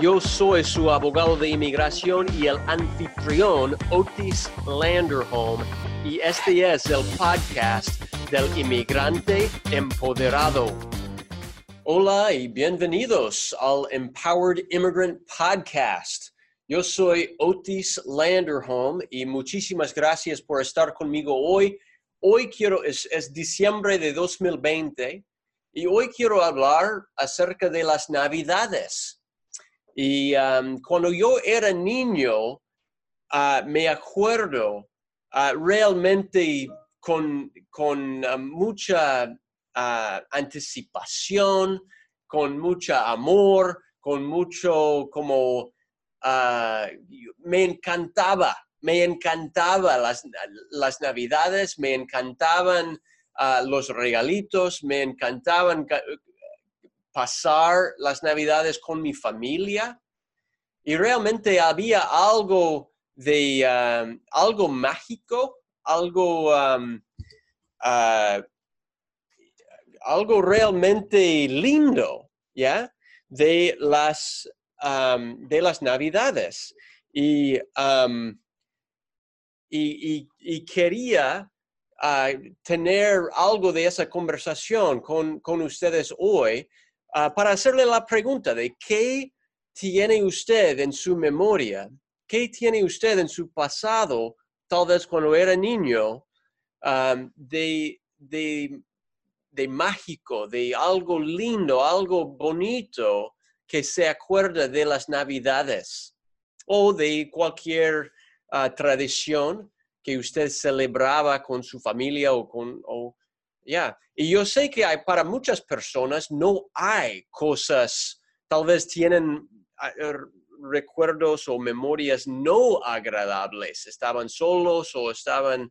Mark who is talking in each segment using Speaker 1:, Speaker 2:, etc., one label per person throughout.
Speaker 1: yo soy su abogado de inmigración y el anfitrión Otis Landerholm y este es el podcast del inmigrante empoderado. Hola y bienvenidos al Empowered Immigrant Podcast. Yo soy Otis Landerholm y muchísimas gracias por estar conmigo hoy. Hoy quiero, es, es diciembre de 2020 y hoy quiero hablar acerca de las navidades. Y um, cuando yo era niño, uh, me acuerdo uh, realmente con, con uh, mucha anticipación, con mucha amor, con mucho como me encantaba, me encantaba las, las navidades, me encantaban los regalitos, me encantaban pasar las navidades con mi familia y realmente había algo de um, algo mágico, algo, um, uh, algo realmente lindo, ¿ya? De las, um, de las navidades. Y, y, quería uh, tener algo de esa conversación con, con ustedes hoy Ah, para hacerle la pregunta de qué tiene usted en su memoria, qué tiene usted en su pasado, tal vez cuando era niño, de, de, de mágico, de algo lindo, algo bonito que se acuerda de las navidades o de cualquier ah, tradición que usted celebraba con su familia o con, ya, y yo sé que hay, para muchas personas no hay cosas, tal vez tienen ah, er, recuerdos o memorias no agradables, estaban solos o estaban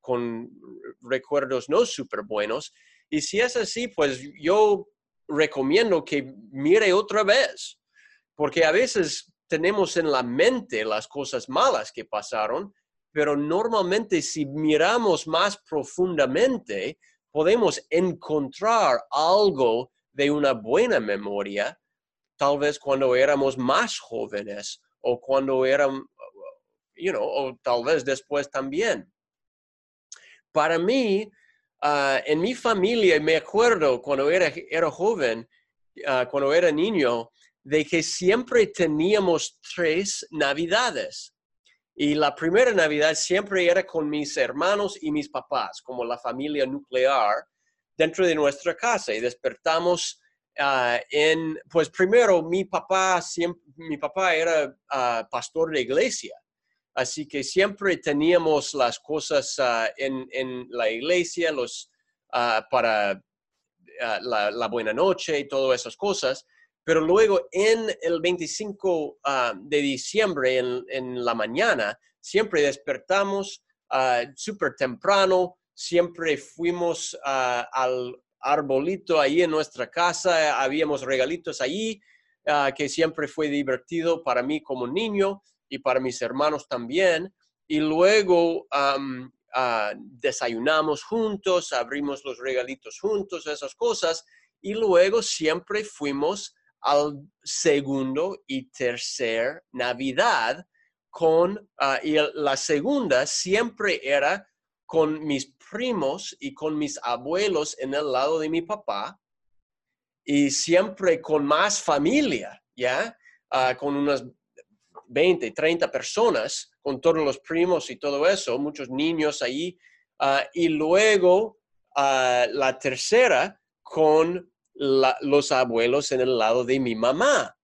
Speaker 1: con recuerdos no súper buenos. Y si es así, pues yo recomiendo que mire otra vez, porque a veces tenemos en la mente las cosas malas que pasaron, pero normalmente si miramos más profundamente, podemos encontrar algo de una buena memoria, tal vez cuando éramos más jóvenes o cuando eran, you know, o tal vez después también. Para mí, ah, en mi familia, me acuerdo cuando era, era joven, ah, cuando era niño, de que siempre teníamos tres navidades. Y la primera Navidad siempre era con mis hermanos y mis papás, como la familia nuclear, dentro de nuestra casa. Y despertamos ah, en, pues primero mi papá, siempre, mi papá era ah, pastor de iglesia. Así que siempre teníamos las cosas ah, en, en, la iglesia, los, para la buena noche y todas esas cosas. Pero luego en el 25 ah, de diciembre, en, la mañana, siempre despertamos uh, súper temprano, siempre fuimos ah, al arbolito ahí en nuestra casa, habíamos regalitos allí, que siempre fue divertido para mí como niño y para mis hermanos también. Y luego desayunamos juntos, abrimos los regalitos juntos, esas cosas. Y luego siempre fuimos al segundo y tercer Navidad con, ah, y la segunda siempre era con mis primos y con mis abuelos en el lado de mi papá y siempre con más familia, ¿ya? Ah, con unas 20, 30 personas, con todos los primos y todo eso, muchos niños ahí. Ah, y luego la tercera con los abuelos en el lado de mi mamá.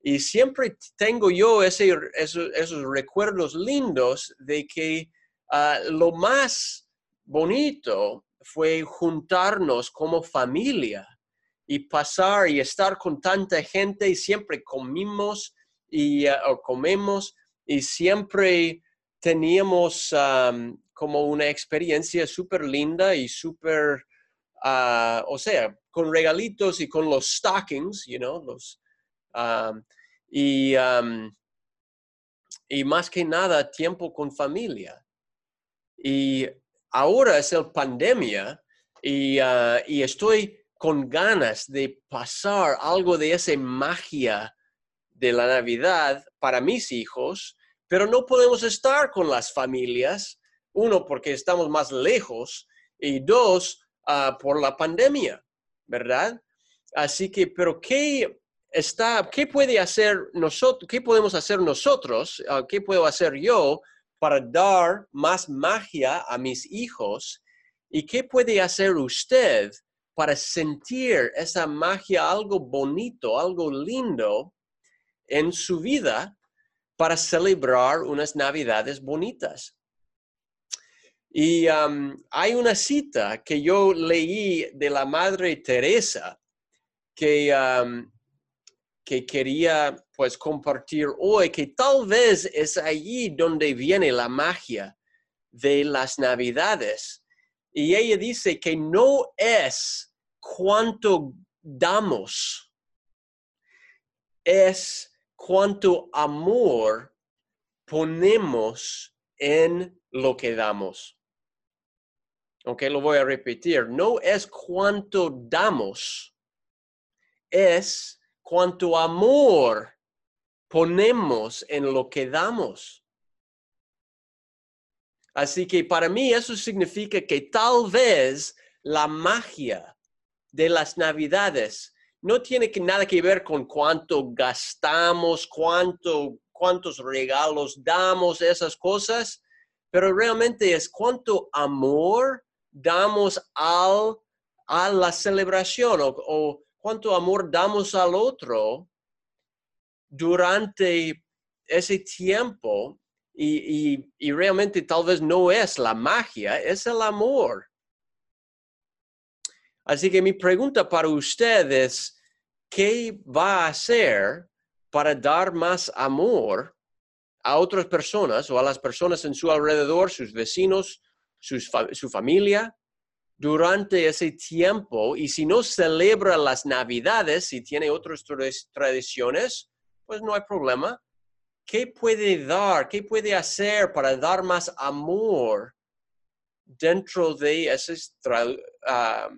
Speaker 1: Y siempre tengo yo ese, esos, recuerdos lindos de que ah, lo más bonito fue juntarnos como familia y pasar y estar con tanta gente y siempre comimos y ah, comemos y siempre teníamos como una experiencia súper linda y súper, ah, o sea, con regalitos y con los stockings, you know, los, um, y, um, y más que nada tiempo con familia. Y ahora es el pandemia y, ah, y estoy con ganas de pasar algo de esa magia de la Navidad para mis hijos, pero no podemos estar con las familias, uno, porque estamos más lejos, y dos, ah, por la pandemia, ¿verdad? Así que, pero ¿qué está, qué puede hacer nosotros, qué podemos hacer nosotros, ah, qué puedo hacer yo para dar más magia a mis hijos? ¿Y qué puede hacer usted para sentir esa magia, algo bonito, algo lindo en su vida para celebrar unas navidades bonitas. Y hay una cita que yo leí de la Madre Teresa que, que quería pues compartir hoy, que tal vez es allí donde viene la magia de las navidades. Y ella dice que no es cuánto damos, es cuánto amor ponemos en lo que damos. Ok, lo voy a repetir. No es cuánto damos, es cuánto amor ponemos en lo que damos. Así que para mí eso significa que tal vez la magia de las navidades no tiene nada que ver con cuánto gastamos, cuánto, cuántos regalos damos, esas cosas, pero realmente es cuánto amor damos al, a la celebración o, cuánto amor damos al otro durante ese tiempo y, y, realmente tal vez no es la magia, es el amor. Así que mi pregunta para ustedes, ¿qué va a hacer para dar más amor a otras personas o a las personas en su alrededor, sus vecinos, su familia, durante ese tiempo? Y si no celebra las navidades, si tiene otras tradiciones, pues no hay problema. ¿Qué puede dar? ¿Qué puede hacer para dar más amor dentro de esas uh,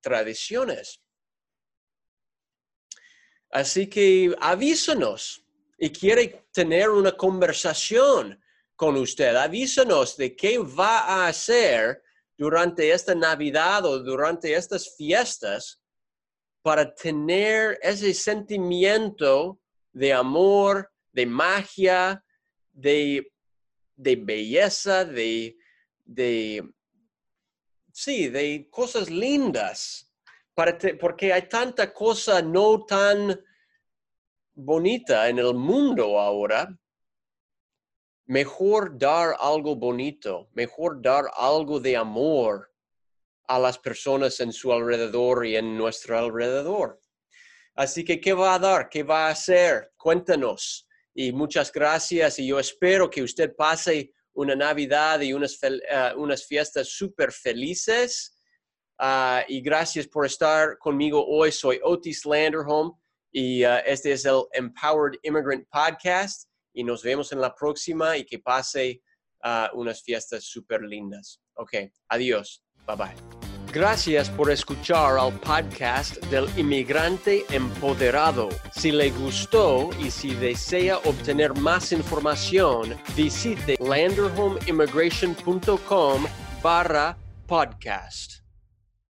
Speaker 1: tradiciones. Así que avísanos y quiere tener una conversación con usted. Avísanos de qué va a hacer durante esta Navidad o durante estas fiestas para tener ese sentimiento de amor, de magia, de, de belleza, de, de sí, de cosas lindas, porque hay tanta cosa no tan bonita en el mundo ahora. Mejor dar algo bonito, mejor dar algo de amor a las personas en su alrededor y en nuestro alrededor. Así que, ¿qué va a dar? ¿Qué va a hacer? Cuéntanos. Y muchas gracias y yo espero que usted pase una Navidad y unas, eh, fiestas súper felices. Ah, y gracias por estar conmigo hoy. Soy Otis Landerholm y uh, este es el Empowered Immigrant Podcast. Y nos vemos en la próxima y que pase uh, unas fiestas súper lindas. Ok, adiós. Bye bye. Gracias por escuchar al podcast del inmigrante empoderado. Si le gustó y si desea obtener más información, visite landerhomeimmigration.com barra podcast.